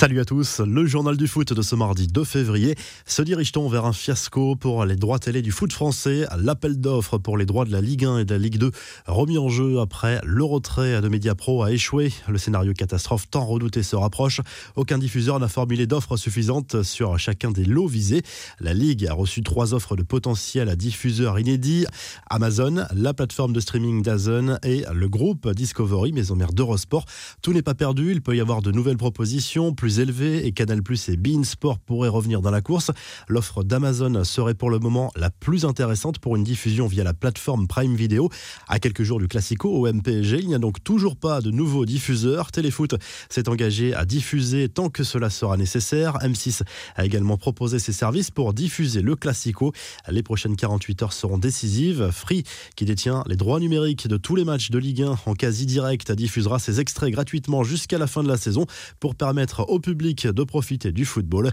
Salut à tous, le journal du foot de ce mardi 2 février. Se dirige-t-on vers un fiasco pour les droits télé du foot français? L'appel d'offres pour les droits de la Ligue 1 et de la Ligue 2 remis en jeu après le retrait de Mediapro a échoué. Le scénario catastrophe tant redouté se rapproche. Aucun diffuseur n'a formulé d'offres suffisantes sur chacun des lots visés. La Ligue a reçu trois offres de potentiel à diffuseurs inédits. Amazon, la plateforme de streaming d'Azon et le groupe Discovery, maison mère d'Eurosport. Tout n'est pas perdu, il peut y avoir de nouvelles propositions plus élevé et Canal Plus et Bein Sport pourraient revenir dans la course. L'offre d'Amazon serait pour le moment la plus intéressante pour une diffusion via la plateforme Prime Video. À quelques jours du Classico au MPG, il n'y a donc toujours pas de nouveaux diffuseurs. Téléfoot s'est engagé à diffuser tant que cela sera nécessaire. M6 a également proposé ses services pour diffuser le Classico. Les prochaines 48 heures seront décisives. Free, qui détient les droits numériques de tous les matchs de Ligue 1 en quasi direct, diffusera ses extraits gratuitement jusqu'à la fin de la saison pour permettre public de profiter du football.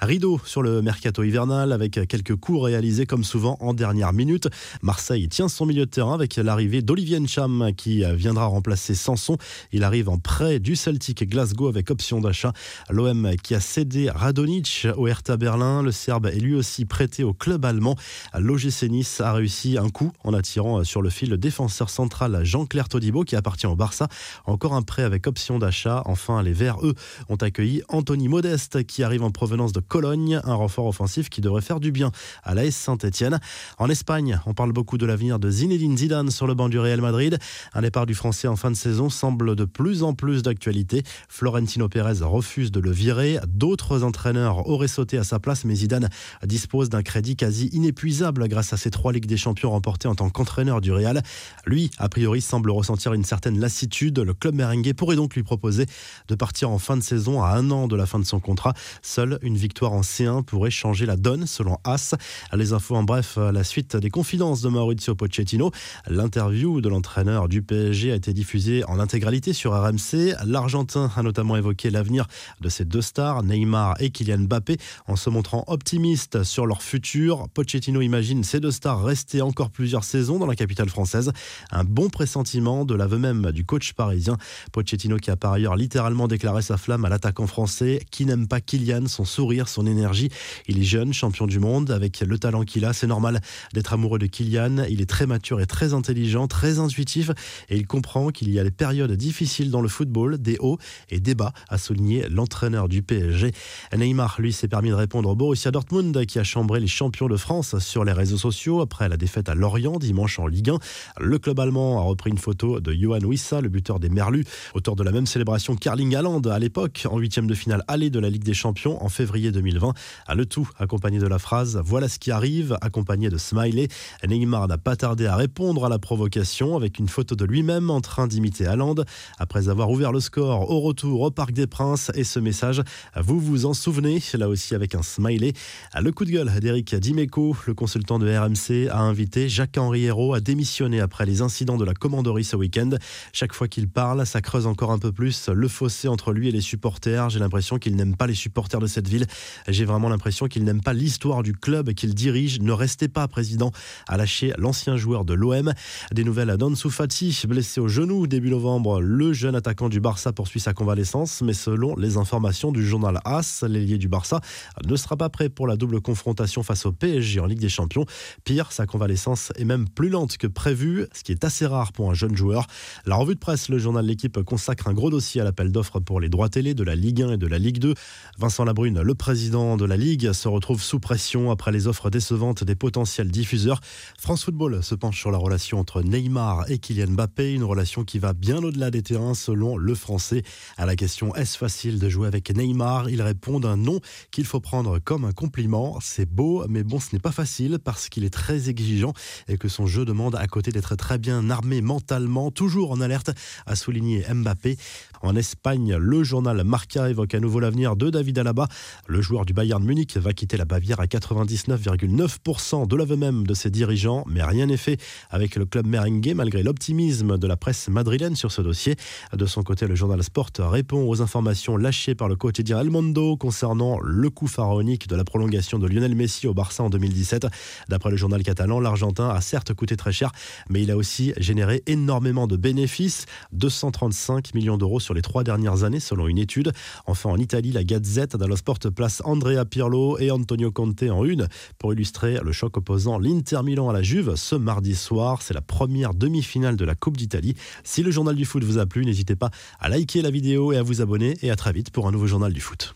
Rideau sur le mercato hivernal avec quelques coups réalisés comme souvent en dernière minute. Marseille tient son milieu de terrain avec l'arrivée d'Olivier Ncham qui viendra remplacer Sanson. Il arrive en prêt du Celtic Glasgow avec option d'achat. L'OM qui a cédé Radonic au Hertha Berlin. Le Serbe est lui aussi prêté au club allemand. L'OGC Nice a réussi un coup en attirant sur le fil le défenseur central Jean-Claire Todibo qui appartient au Barça. Encore un prêt avec option d'achat. Enfin, les Verts, eux, ont accueilli Anthony Modeste qui arrive en provenance de Cologne, un renfort offensif qui devrait faire du bien à l'AS Saint-Etienne. En Espagne, on parle beaucoup de l'avenir de Zinedine Zidane sur le banc du Real Madrid. Un départ du Français en fin de saison semble de plus en plus d'actualité. Florentino Pérez refuse de le virer. D'autres entraîneurs auraient sauté à sa place, mais Zidane dispose d'un crédit quasi inépuisable grâce à ses trois Ligues des Champions remportées en tant qu'entraîneur du Real. Lui, a priori, semble ressentir une certaine lassitude. Le club merengue pourrait donc lui proposer de partir en fin de saison à un an de la fin de son contrat. Seule une victoire en C1 pourrait changer la donne, selon As. Les infos en bref, la suite des confidences de Maurizio Pochettino. L'interview de l'entraîneur du PSG a été diffusée en intégralité sur RMC. L'Argentin a notamment évoqué l'avenir de ses deux stars, Neymar et Kylian Mbappé, en se montrant optimiste sur leur futur. Pochettino imagine ces deux stars rester encore plusieurs saisons dans la capitale française. Un bon pressentiment de l'aveu même du coach parisien. Pochettino qui a par ailleurs littéralement déclaré sa flamme à l'attaquant français. Qui n'aime pas Kylian, son sourire, son énergie Il est jeune, champion du monde, avec le talent qu'il a. C'est normal d'être amoureux de Kylian. Il est très mature et très intelligent, très intuitif. Et il comprend qu'il y a des périodes difficiles dans le football, des hauts et des bas, a souligné l'entraîneur du PSG. Neymar, lui, s'est permis de répondre au Borussia Dortmund, qui a chambré les champions de France sur les réseaux sociaux après la défaite à Lorient dimanche en Ligue 1. Le club allemand a repris une photo de Johan Wissa, le buteur des Merlus, auteur de la même célébration qu'Arling Haaland à l'époque, en de finale aller de la Ligue des Champions en février 2020. À le tout accompagné de la phrase Voilà ce qui arrive, accompagné de smiley. Neymar n'a pas tardé à répondre à la provocation avec une photo de lui-même en train d'imiter Haaland. Après avoir ouvert le score au retour au Parc des Princes et ce message, vous vous en souvenez, là aussi avec un smiley. Le coup de gueule d'Eric Dimeco, le consultant de RMC, a invité Jacques-Henri Hérault à démissionner après les incidents de la commanderie ce week-end. Chaque fois qu'il parle, ça creuse encore un peu plus le fossé entre lui et les supporters. J'ai l'impression qu'il n'aime pas les supporters de cette ville. J'ai vraiment l'impression qu'il n'aime pas l'histoire du club qu'il dirige. Ne restez pas président, a lâché l'ancien joueur de l'OM. Des nouvelles Dansu Fati, blessé au genou début novembre. Le jeune attaquant du Barça poursuit sa convalescence, mais selon les informations du journal AS, l'ailier du Barça ne sera pas prêt pour la double confrontation face au PSG en Ligue des Champions. Pire, sa convalescence est même plus lente que prévu, ce qui est assez rare pour un jeune joueur. La revue de presse, le journal L'équipe consacre un gros dossier à l'appel d'offres pour les droits télé de la Ligue 1 et de la Ligue 2. Vincent Labrune, le président de la Ligue, se retrouve sous pression après les offres décevantes des potentiels diffuseurs. France Football se penche sur la relation entre Neymar et Kylian Mbappé, une relation qui va bien au-delà des terrains selon le français. À la question est-ce facile de jouer avec Neymar? Il répond un non qu'il faut prendre comme un compliment. C'est beau, mais bon, ce n'est pas facile parce qu'il est très exigeant et que son jeu demande à côté d'être très bien armé mentalement, toujours en alerte, a souligné Mbappé. En Espagne, le journal Marca évoque à nouveau l'avenir de David Alaba. Le joueur du Bayern Munich va quitter la Bavière à 99,9% de l'aveu même de ses dirigeants, mais rien n'est fait avec le club merengue malgré l'optimisme de la presse madrilène sur ce dossier. De son côté, le journal Sport répond aux informations lâchées par le quotidien El Mundo concernant le coût pharaonique de la prolongation de Lionel Messi au Barça en 2017. D'après le journal catalan, l'Argentin a certes coûté très cher, mais il a aussi généré énormément de bénéfices, 235 millions d'euros sur les trois dernières années selon une étude. Enfin, en Italie, la Gazette dello Sport place Andrea Pirlo et Antonio Conte en une pour illustrer le choc opposant l'Inter Milan à la Juve ce mardi soir. C'est la première demi-finale de la Coupe d'Italie. Si le journal du foot vous a plu, n'hésitez pas à liker la vidéo et à vous abonner. Et à très vite pour un nouveau journal du foot.